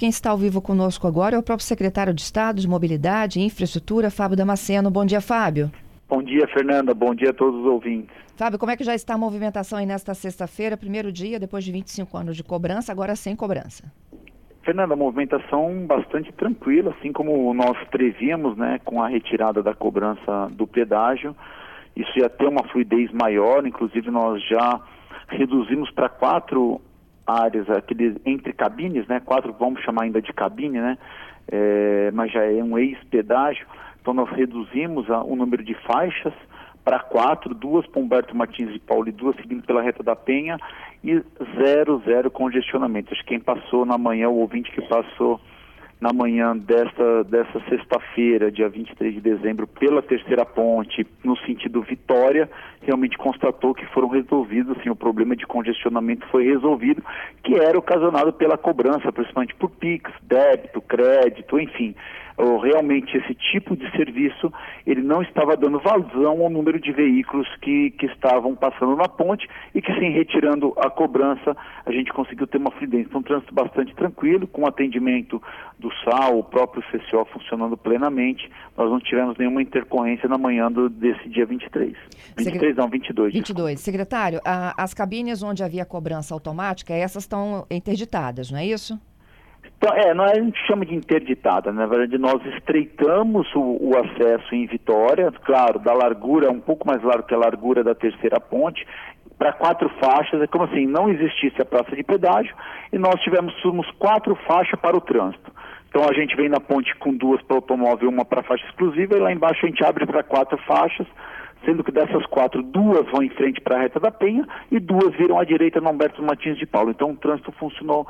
Quem está ao vivo conosco agora é o próprio secretário de Estado de Mobilidade e Infraestrutura, Fábio Damasceno. Bom dia, Fábio. Bom dia, Fernanda. Bom dia a todos os ouvintes. Fábio, como é que já está a movimentação aí nesta sexta-feira, primeiro dia, depois de 25 anos de cobrança, agora sem cobrança? Fernanda, a movimentação bastante tranquila, assim como nós prevíamos, né, com a retirada da cobrança do pedágio. Isso ia ter uma fluidez maior, inclusive nós já reduzimos para quatro áreas, aqueles entre cabines, né, quatro vamos chamar ainda de cabine, né, é, mas já é um ex-pedágio. Então nós reduzimos a, o número de faixas para quatro, duas para Humberto Martins de Paulo e duas seguindo pela reta da Penha e zero, zero congestionamento. Acho que quem passou na manhã, o ouvinte que passou na manhã desta, dessa sexta-feira, dia 23 de dezembro, pela terceira ponte, no sentido Vitória, realmente constatou que foram resolvidos, assim, o problema de congestionamento foi resolvido, que era ocasionado pela cobrança, principalmente por PIX, débito, crédito, enfim realmente esse tipo de serviço ele não estava dando vazão ao número de veículos que, que estavam passando na ponte e que, sem retirando a cobrança, a gente conseguiu ter uma fluidez. Então, um trânsito bastante tranquilo, com atendimento do SAL, o próprio CCO funcionando plenamente. Nós não tivemos nenhuma intercorrência na manhã do, desse dia 23. 23 não, 22. 22. Desculpa. Secretário, a, as cabines onde havia cobrança automática, essas estão interditadas, não é isso? Então, é, nós, a gente chama de interditada, na verdade nós estreitamos o, o, acesso em Vitória, claro, da largura, um pouco mais largo que a largura da terceira ponte, para quatro faixas, é como assim, não existisse a praça de pedágio e nós tivemos quatro faixas para o trânsito. Então a gente vem na ponte com duas para automóvel, uma para faixa exclusiva, e lá embaixo a gente abre para quatro faixas, sendo que dessas quatro, duas vão em frente para a reta da Penha e duas viram à direita no Humberto Martins de Paulo. Então o trânsito funcionou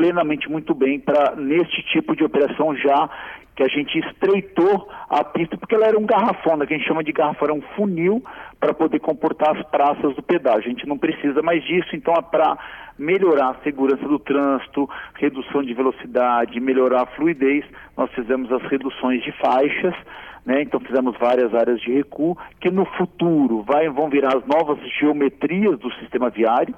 plenamente muito bem para neste tipo de operação já que a gente estreitou a pista porque ela era um garrafão, né, que a gente chama de garrafão, era um funil para poder comportar as praças do pedágio. A gente não precisa mais disso, então é para melhorar a segurança do trânsito, redução de velocidade, melhorar a fluidez, nós fizemos as reduções de faixas, né? Então fizemos várias áreas de recuo que no futuro vai, vão virar as novas geometrias do sistema viário.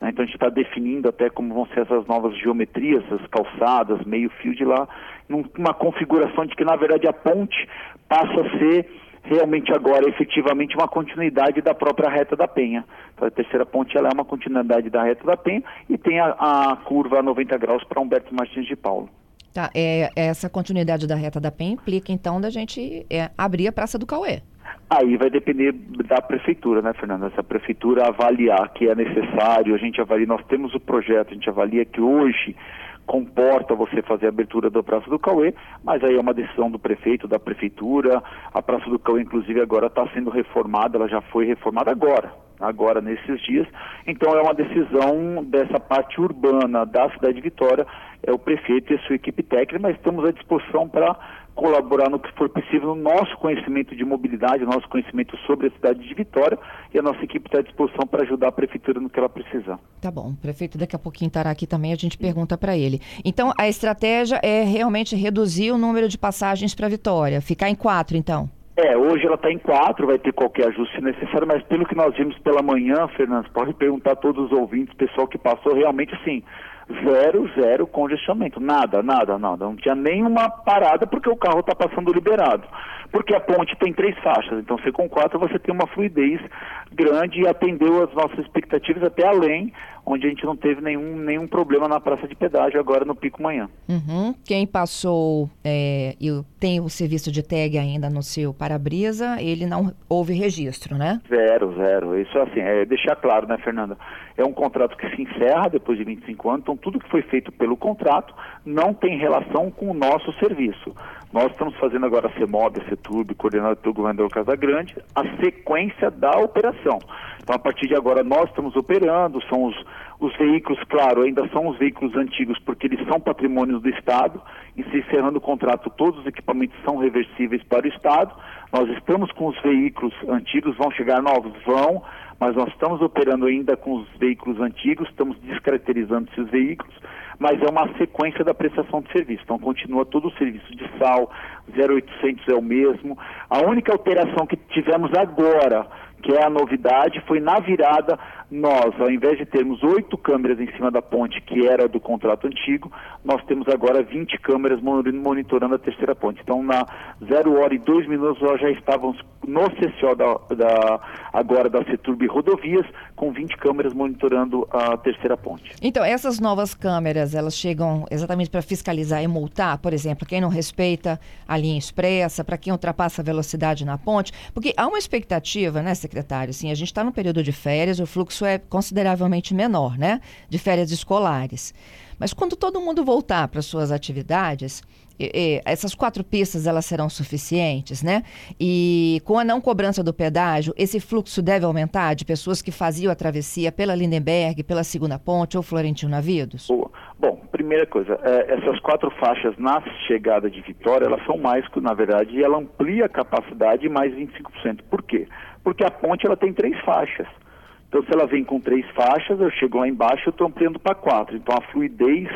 Né? Então a gente está definindo até como vão ser essas novas geometrias, essas calçadas, meio fio de lá, numa configuração de que na verdade a ponte passa a ser realmente agora efetivamente uma continuidade da própria reta da Penha. Então a terceira ponte ela é uma continuidade da reta da Penha e tem a, a curva a 90 graus para Humberto Martins de Paulo. Tá, é, essa continuidade da reta da Penha implica então da gente é, abrir a Praça do Cauê. Aí vai depender da prefeitura, né, Fernanda? Se a prefeitura avaliar que é necessário, a gente avalia, nós temos o projeto, a gente avalia que hoje comporta você fazer a abertura da Praça do Cauê, mas aí é uma decisão do prefeito, da prefeitura. A Praça do Cauê, inclusive, agora está sendo reformada, ela já foi reformada agora, agora nesses dias. Então é uma decisão dessa parte urbana da cidade de Vitória, é o prefeito e a sua equipe técnica, mas estamos à disposição para colaborar no que for possível no nosso conhecimento de mobilidade, nosso conhecimento sobre a cidade de Vitória e a nossa equipe está à disposição para ajudar a prefeitura no que ela precisar. Tá bom, o prefeito daqui a pouquinho estará aqui também, a gente pergunta para ele. Então, a estratégia é realmente reduzir o número de passagens para Vitória, ficar em quatro, então? É, hoje ela está em quatro, vai ter qualquer ajuste necessário, mas pelo que nós vimos pela manhã, Fernando, pode perguntar a todos os ouvintes, pessoal que passou, realmente assim, zero, zero congestionamento. Nada, nada, nada. Não tinha nenhuma parada porque o carro está passando liberado. Porque a ponte tem três faixas, então você com quatro você tem uma fluidez grande e atendeu as nossas expectativas até além, onde a gente não teve nenhum, nenhum problema na praça de pedágio agora no pico manhã. Uhum. Quem passou é, e tem o serviço de tag ainda no seu para-brisa, ele não houve registro, né? Zero, zero. Isso assim, é deixar claro, né, Fernanda? É um contrato que se encerra depois de 25 anos, então tudo que foi feito pelo contrato não tem relação com o nosso serviço. Nós estamos fazendo agora a CEMOB, a CETURB, coordenado pelo governador Casagrande, a sequência da operação. Então, a partir de agora, nós estamos operando, são os, os veículos, claro, ainda são os veículos antigos, porque eles são patrimônios do Estado, e se encerrando o contrato, todos os equipamentos são reversíveis para o Estado. Nós estamos com os veículos antigos, vão chegar novos? Vão, mas nós estamos operando ainda com os veículos antigos, estamos descaracterizando esses veículos, mas é uma sequência da prestação de serviço. Então continua todo o serviço de sal, 0800 é o mesmo. A única alteração que tivemos agora, que é a novidade, foi na virada nós, ao invés de termos oito câmeras em cima da ponte, que era do contrato antigo, nós temos agora 20 câmeras monitorando a terceira ponte. Então, na zero hora e dois minutos, nós já estávamos no CCO da, da, agora da Seturb Rodovias, com 20 câmeras monitorando a terceira ponte. Então, essas novas câmeras, elas chegam exatamente para fiscalizar e multar, por exemplo, quem não respeita a linha expressa, para quem ultrapassa a velocidade na ponte? Porque há uma expectativa, né, secretário? Assim, a gente está no período de férias, o fluxo é consideravelmente menor, né? De férias escolares. Mas quando todo mundo voltar para suas atividades, essas quatro pistas elas serão suficientes, né? E com a não cobrança do pedágio, esse fluxo deve aumentar de pessoas que faziam a travessia pela Lindenberg, pela Segunda Ponte ou Florentino Navidos? Boa. Bom, primeira coisa, é, essas quatro faixas na chegada de Vitória, elas são mais, na verdade, ela amplia a capacidade mais 25%. Por quê? Porque a ponte ela tem três faixas. Então, se ela vem com três faixas, eu chego lá embaixo, eu estou ampliando para quatro. Então, a fluidez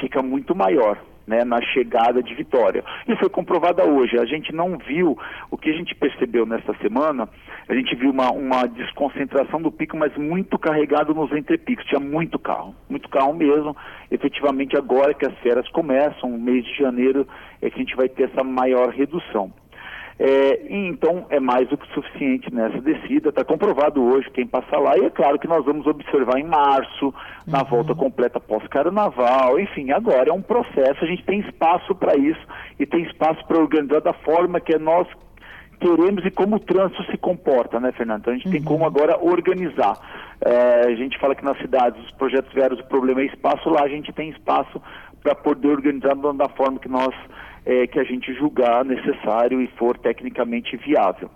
fica muito maior né, na chegada de Vitória. E foi comprovada hoje. A gente não viu, o que a gente percebeu nesta semana, a gente viu uma, uma desconcentração do pico, mas muito carregado nos entrepicos. Tinha muito carro, muito carro mesmo. Efetivamente, agora que as férias começam, mês de janeiro, é que a gente vai ter essa maior redução. É, então é mais do que suficiente nessa descida, está comprovado hoje quem passa lá, e é claro que nós vamos observar em março, na uhum. volta completa pós-carnaval, enfim, agora é um processo, a gente tem espaço para isso e tem espaço para organizar da forma que nós queremos e como o trânsito se comporta, né, Fernando? Então a gente uhum. tem como agora organizar. É, a gente fala que nas cidades os projetos vieram, o problema é espaço, lá a gente tem espaço para poder organizar da forma que nós é, que a gente julgar necessário e for tecnicamente viável.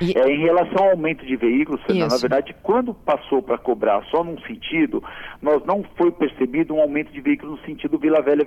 E... É, em relação ao aumento de veículos, na verdade, quando passou para cobrar só num sentido, nós não foi percebido um aumento de veículos no sentido Vila Velha,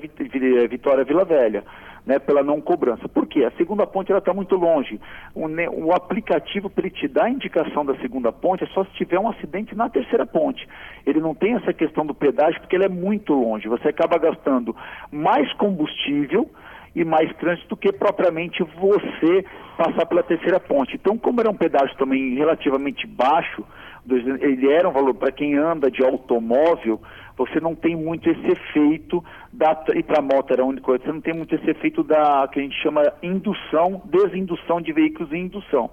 Vitória Vila Velha, né, pela não cobrança. Por quê? A segunda ponte está muito longe. O, o aplicativo para ele te dar a indicação da segunda ponte é só se tiver um acidente na terceira ponte. Ele não tem essa questão do pedágio porque ele é muito longe. Você acaba gastando mais combustível e mais trânsito do que propriamente você passar pela terceira ponte. Então, como era um pedágio também relativamente baixo, ele era um valor para quem anda de automóvel, você não tem muito esse efeito da e para moto era a única coisa, você não tem muito esse efeito da que a gente chama indução, desindução de veículos em indução.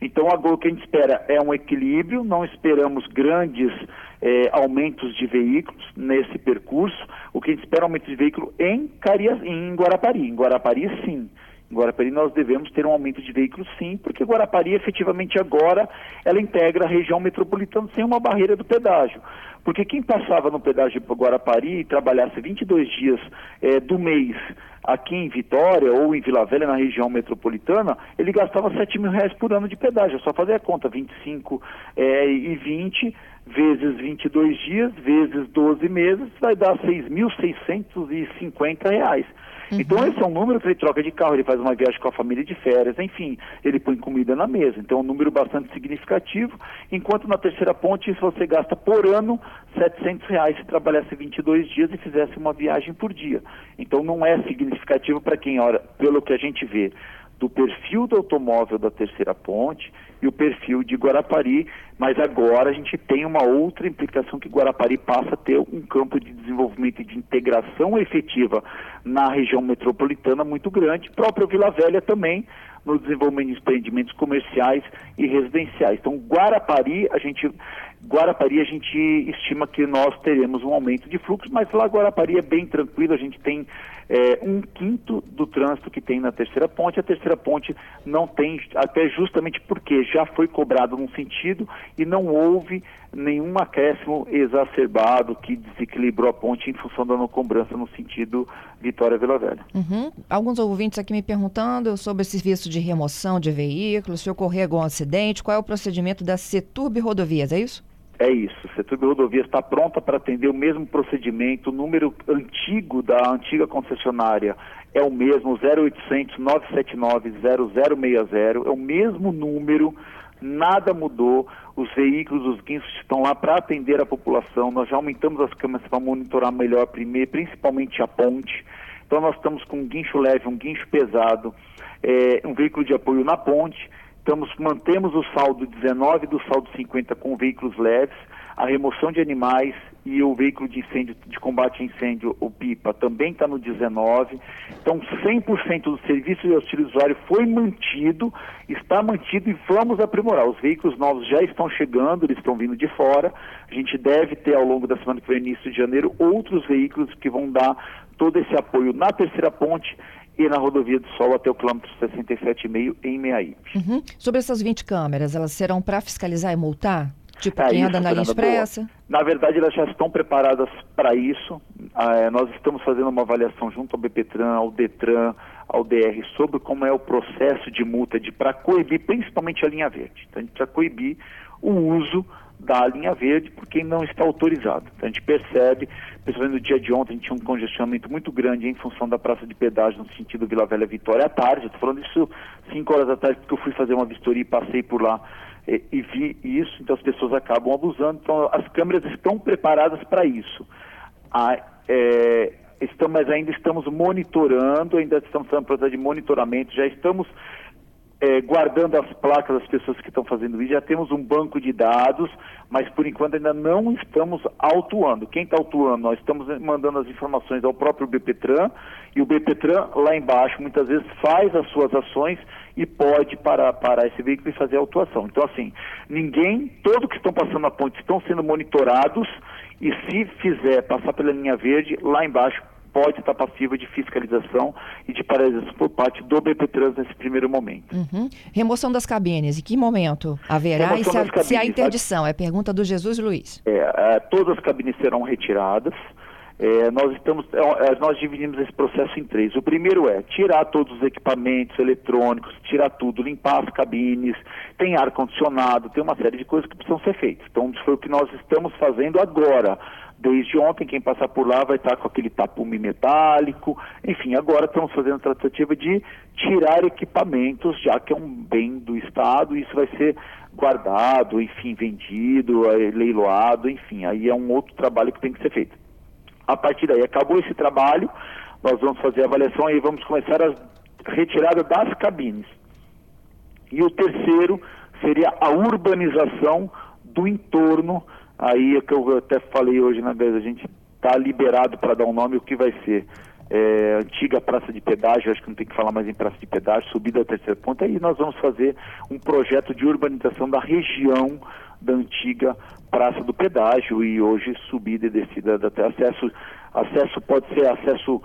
Então agora o que a gente espera é um equilíbrio, não esperamos grandes é, aumentos de veículos nesse percurso. O que a gente espera é um aumento de veículo em, Carias, em Guarapari. Em Guarapari, sim. Guarapari nós devemos ter um aumento de veículos sim, porque Guarapari efetivamente agora ela integra a região metropolitana sem uma barreira do pedágio. Porque quem passava no pedágio de Guarapari e trabalhasse 22 dias é, do mês aqui em Vitória ou em Vila Velha, na região metropolitana, ele gastava 7 mil reais por ano de pedágio. É só fazer a conta, 25 é, e 20 vezes 22 dias, vezes 12 meses, vai dar 6.650 reais. Uhum. Então esse é um número que ele troca de carro, ele faz uma viagem com a família de férias, enfim, ele põe comida na mesa. Então é um número bastante significativo, enquanto na terceira ponte se você gasta por ano 700 reais se trabalhasse 22 dias e fizesse uma viagem por dia. Então não é significativo para quem, olha, pelo que a gente vê, do perfil do automóvel da terceira ponte e o perfil de Guarapari, mas agora a gente tem uma outra implicação que Guarapari passa a ter um campo de desenvolvimento e de integração efetiva na região metropolitana muito grande, próprio Vila Velha também, no desenvolvimento de empreendimentos comerciais e residenciais. Então, Guarapari, a gente Guarapari a gente estima que nós teremos um aumento de fluxo, mas lá Guarapari é bem tranquilo, a gente tem é, um quinto do trânsito que tem na terceira ponte. A terceira ponte não tem, até justamente porque já foi cobrado num sentido e não houve nenhum acréscimo exacerbado que desequilibrou a ponte em função da não cobrança no sentido Vitória-Vila Velha. Uhum. Alguns ouvintes aqui me perguntando sobre esse serviço de remoção de veículos, se ocorrer algum acidente, qual é o procedimento da Seturb Rodovias, é isso? É isso. Seturb Rodovias está pronta para atender o mesmo procedimento. O número antigo da antiga concessionária é o mesmo, 0800 979 0060. É o mesmo número, nada mudou. Os veículos, os guinchos estão lá para atender a população. Nós já aumentamos as câmeras para monitorar melhor, primeiro, principalmente a ponte. Então nós estamos com um guincho leve, um guincho pesado, é, um veículo de apoio na ponte estamos, mantemos o saldo 19 do saldo 50 com veículos leves, a remoção de animais e o veículo de incêndio, de combate a incêndio, o PIPA, também está no 19. Então, 100% do serviço de auxílio usuário foi mantido, está mantido e vamos aprimorar. Os veículos novos já estão chegando, eles estão vindo de fora. A gente deve ter ao longo da semana que vem, início de janeiro, outros veículos que vão dar todo esse apoio na terceira ponte e na rodovia do Sol até o quilômetro 67,5 em Meaípe. Uhum. Sobre essas 20 câmeras, elas serão para fiscalizar e multar? Tipo, é, quem anda na linha expressa? Boa. Na verdade, elas já estão preparadas para isso. Ah, nós estamos fazendo uma avaliação junto ao BPTran, ao DETRAN, ao DR, sobre como é o processo de multa de para coibir, principalmente a linha verde. Então, a gente precisa coibir o uso da linha verde por quem não está autorizado. Então, a gente percebe, principalmente no dia de ontem, a gente tinha um congestionamento muito grande em função da praça de pedágio no sentido Vila Velha Vitória à tarde. Estou falando isso 5 horas da tarde porque eu fui fazer uma vistoria e passei por lá e, e vi isso, então as pessoas acabam abusando. Então as câmeras estão preparadas para isso. A, é, estamos, mas ainda estamos monitorando, ainda estamos fazendo processo de monitoramento, já estamos é, guardando as placas das pessoas que estão fazendo isso. Já temos um banco de dados, mas por enquanto ainda não estamos autuando. Quem está autuando? Nós estamos mandando as informações ao próprio BPTran e o BPTran lá embaixo muitas vezes faz as suas ações e pode parar, parar esse veículo e fazer a autuação. Então assim, ninguém, todos que estão passando na ponte estão sendo monitorados e se fizer passar pela linha verde, lá embaixo pode estar passiva de fiscalização e de paralisação por parte do BPTrans nesse primeiro momento. Uhum. Remoção das cabines, em que momento haverá? e se, a, cabines, se há interdição? É pergunta do Jesus Luiz. É, é, todas as cabines serão retiradas. É, nós estamos, é, é, nós dividimos esse processo em três. O primeiro é tirar todos os equipamentos eletrônicos, tirar tudo, limpar as cabines, tem ar condicionado, tem uma série de coisas que precisam ser feitas. Então, isso foi o que nós estamos fazendo agora. Desde ontem, quem passar por lá vai estar com aquele tapume metálico. Enfim, agora estamos fazendo a tratativa de tirar equipamentos, já que é um bem do Estado, e isso vai ser guardado, enfim, vendido, leiloado, enfim, aí é um outro trabalho que tem que ser feito. A partir daí, acabou esse trabalho, nós vamos fazer a avaliação e vamos começar a retirada das cabines. E o terceiro seria a urbanização do entorno, aí é que eu até falei hoje na vez, a gente está liberado para dar um nome, o que vai ser? É, antiga praça de pedágio, acho que não tem que falar mais em praça de pedágio, subida à terceira ponta, aí nós vamos fazer um projeto de urbanização da região da antiga Praça do Pedágio e hoje subida e descida até acesso. Acesso pode ser acesso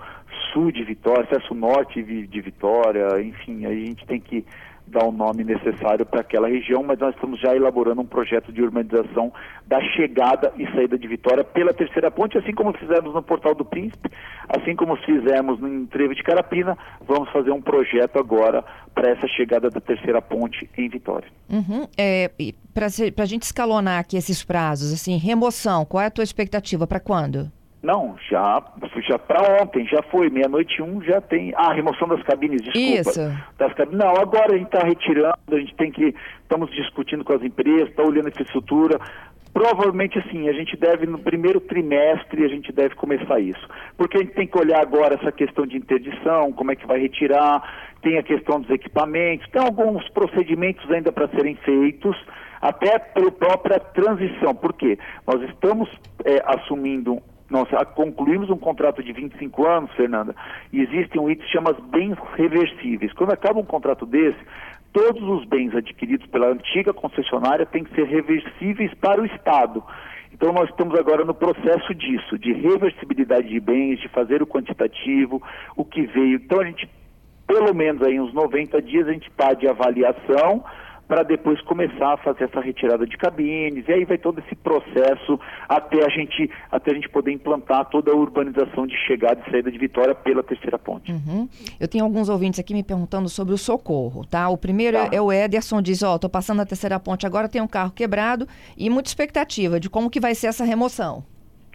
sul de Vitória, acesso norte de Vitória, enfim, a gente tem que dar o nome necessário para aquela região, mas nós estamos já elaborando um projeto de urbanização da chegada e saída de Vitória pela terceira ponte, assim como fizemos no Portal do Príncipe, assim como fizemos no Trevo de Carapina, vamos fazer um projeto agora para essa chegada da terceira ponte em Vitória. Uhum. É, para a gente escalonar aqui esses prazos, assim, remoção, qual é a tua expectativa para quando? Não, já, já para ontem, já foi, meia-noite um já tem. Ah, remoção das cabines, desculpa. Isso. Das cabines. Não, agora a gente está retirando, a gente tem que. Estamos discutindo com as empresas, está olhando a infraestrutura. Provavelmente assim, a gente deve, no primeiro trimestre, a gente deve começar isso. Porque a gente tem que olhar agora essa questão de interdição, como é que vai retirar, tem a questão dos equipamentos, tem alguns procedimentos ainda para serem feitos, até pela própria transição. Por quê? Nós estamos é, assumindo nós concluímos um contrato de 25 anos, Fernanda, e existe um item que chama bens reversíveis. Quando acaba um contrato desse, todos os bens adquiridos pela antiga concessionária têm que ser reversíveis para o Estado. Então nós estamos agora no processo disso, de reversibilidade de bens, de fazer o quantitativo, o que veio. Então a gente, pelo menos aí uns 90 dias, a gente está de avaliação, para depois começar a fazer essa retirada de cabines, e aí vai todo esse processo até a gente, até a gente poder implantar toda a urbanização de chegada e saída de Vitória pela terceira ponte. Uhum. Eu tenho alguns ouvintes aqui me perguntando sobre o socorro, tá? O primeiro tá. é, é o Ederson, diz, ó, oh, tô passando a terceira ponte, agora tem um carro quebrado e muita expectativa de como que vai ser essa remoção.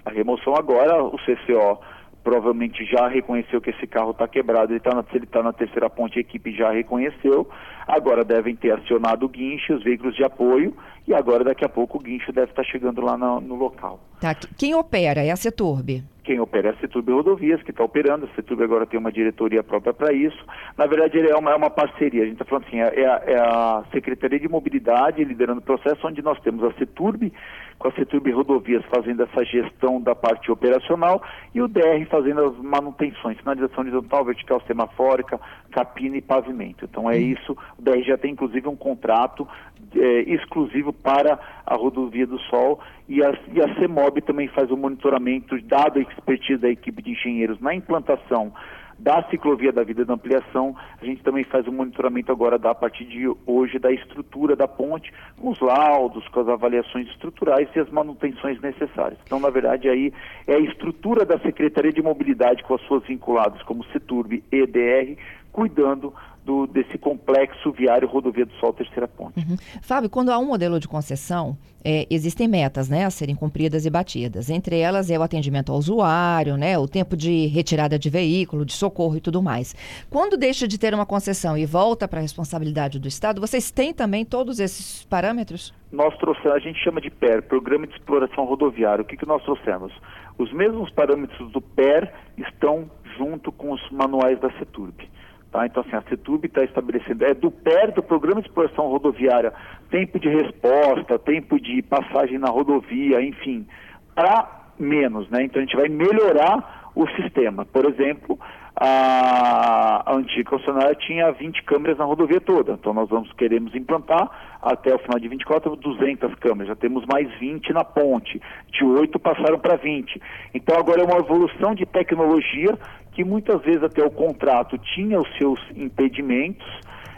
A remoção agora, o CCO provavelmente já reconheceu que esse carro está quebrado, ele tá na, se ele está na terceira ponte, a equipe já reconheceu, agora devem ter acionado o guinche, os veículos de apoio, e agora daqui a pouco o guincho deve estar chegando lá no, no local. Tá. Quem opera é a Ceturb? Quem opera é a Ceturb Rodovias, que está operando. A Ceturb agora tem uma diretoria própria para isso. Na verdade, é uma, é uma parceria. A gente está falando assim, é, é, a, é, a, Secretaria de Mobilidade liderando o processo, onde nós temos a Ceturb, com a Ceturb Rodovias fazendo essa gestão da parte operacional e o DR fazendo as manutenções, sinalização horizontal, vertical, semafórica, capina e pavimento. Então é hum. isso. O DR já tem inclusive um contrato é, exclusivo para a rodovia do Sol e a, e a CEMOB também faz o monitoramento, dado a expertise da equipe de engenheiros na implantação da ciclovia da vida da ampliação, a gente também faz o monitoramento agora da, a partir de hoje da estrutura da ponte, com os laudos, com as avaliações estruturais e as manutenções necessárias. Então, na verdade, aí é a estrutura da Secretaria de Mobilidade com as suas vinculadas, como CETURB e EDR, cuidando do, desse complexo viário Rodovia do Sol Terceira Ponte. Uhum. Fábio, quando há um modelo de concessão, é, existem metas né, a serem cumpridas e batidas. Entre elas é o atendimento ao usuário, né, o tempo de retirada de veículo, de socorro e tudo mais. Quando deixa de ter uma concessão e volta para a responsabilidade do Estado, vocês têm também todos esses parâmetros? Nós trouxemos, a gente chama de PER, Programa de Exploração Rodoviária. O que, que nós trouxemos? Os mesmos parâmetros do PER estão junto com os manuais da CETURB. Tá? Então, assim, a CETUB está estabelecendo, é do PER do Programa de Exploração Rodoviária, tempo de resposta, tempo de passagem na rodovia, enfim, para menos, né? Então a gente vai melhorar o sistema. Por exemplo, a, a antiga concessionária tinha 20 câmeras na rodovia toda. Então nós vamos queremos implantar até o final de 24 200 câmeras. Já temos mais 20 na ponte. De 8 passaram para 20. Então agora é uma evolução de tecnologia que muitas vezes até o contrato tinha os seus impedimentos,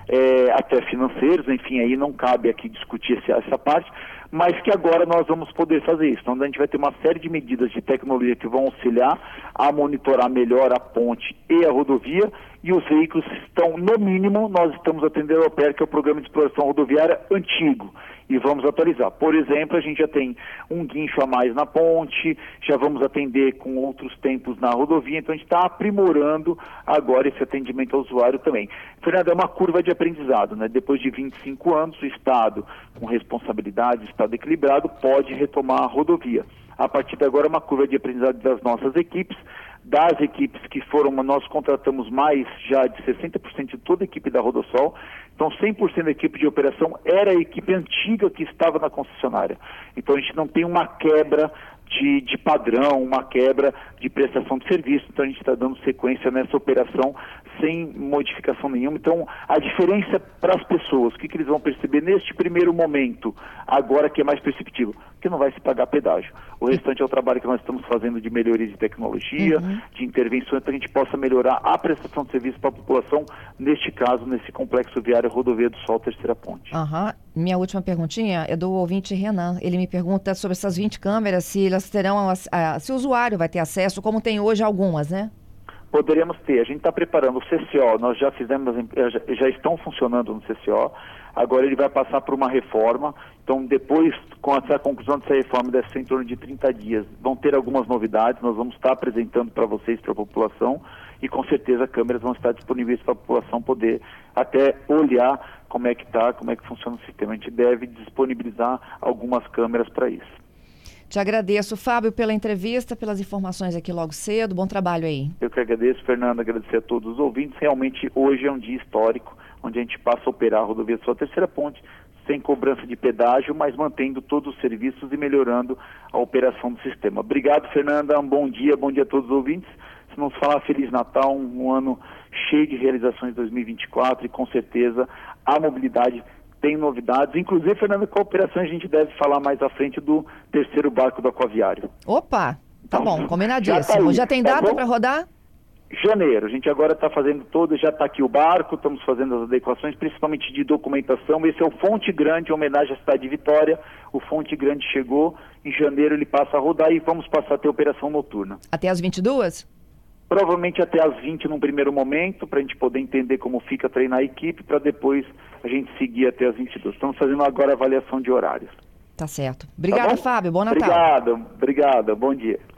é, até financeiros, enfim, aí não cabe aqui discutir essa, essa parte, mas que agora nós vamos poder fazer isso. Então a gente vai ter uma série de medidas de tecnologia que vão auxiliar a monitorar melhor a ponte e a rodovia, e os veículos estão, no mínimo, nós estamos atendendo ao PER, que é o Programa de Exploração Rodoviária antigo e vamos atualizar. Por exemplo, a gente já tem um guincho a mais na ponte, já vamos atender com outros tempos na rodovia, então a gente está aprimorando agora esse atendimento ao usuário também. Fernando, é uma curva de aprendizado, né? Depois de 25 anos, o Estado, com responsabilidade, Estado equilibrado, pode retomar a rodovia. A partir de agora, é uma curva de aprendizado das nossas equipes, das equipes que foram, nós contratamos mais já de 60% de toda a equipe da Rodossol, então 100% da equipe de operação era a equipe antiga que estava na concessionária. Então a gente não tem uma quebra de, de, padrão, uma quebra de prestação de serviço. Então a gente está dando sequência nessa operação sem modificação nenhuma. Então a diferença para as pessoas, o que, que, eles vão perceber neste primeiro momento, agora que é mais perceptível, que não vai se pagar pedágio. O restante é o trabalho que nós estamos fazendo de melhoria de tecnologia, uhum. de intervenções para que a gente possa melhorar a prestação de serviço para a população, neste caso, nesse complexo viário rodovia do Sol Terceira Ponte. Uhum. Minha última perguntinha é do ouvinte Renan. Ele me pergunta sobre essas 20 câmeras, se elas terão, se o usuário vai ter acesso, como tem hoje algumas, né? Poderíamos ter. A gente está preparando o CCO, nós já fizemos, já estão funcionando no CCO. Agora ele vai passar por uma reforma. Então, depois, com essa conclusão dessa reforma, deve ser em torno de 30 dias. Vão ter algumas novidades, nós vamos estar apresentando para vocês, para a população, e com certeza câmeras vão estar disponíveis para a população poder até olhar como é que está, como é que funciona o sistema. A gente deve disponibilizar algumas câmeras para isso. Te agradeço, Fábio, pela entrevista, pelas informações aqui logo cedo. Bom trabalho aí. Eu que agradeço, Fernando, agradecer a todos os ouvintes. Realmente, hoje é um dia histórico, onde a gente passa a operar a rodovia Sua Terceira Ponte, sem cobrança de pedágio, mas mantendo todos os serviços e melhorando a operação do sistema. Obrigado, Fernanda. Um bom dia, bom dia a todos os ouvintes. Se não falar Feliz Natal, um, ano cheio de realizações em 2024 e com certeza a mobilidade tem novidades. Inclusive, Fernando, com a operação a gente deve falar mais à frente do terceiro barco do aquaviário. Opa! Tá então, bom, combinadíssimo. Já, tá já tem tá data para rodar? Janeiro. A gente agora está fazendo todo, já está aqui o barco, estamos fazendo as adequações, principalmente de documentação. Esse é o Fonte Grande, homenagem à cidade de Vitória. O Fonte Grande chegou, em janeiro ele passa a rodar e vamos passar a ter operação noturna. Até as 22? Provavelmente até às 20 num primeiro momento, para a gente poder entender como fica treinar a equipe, para depois a gente seguir até as 22. Estamos fazendo agora a avaliação de horários. Tá certo. Obrigada, tá Fábio. Bom Natal. Obrigado, obrigado. Bom dia.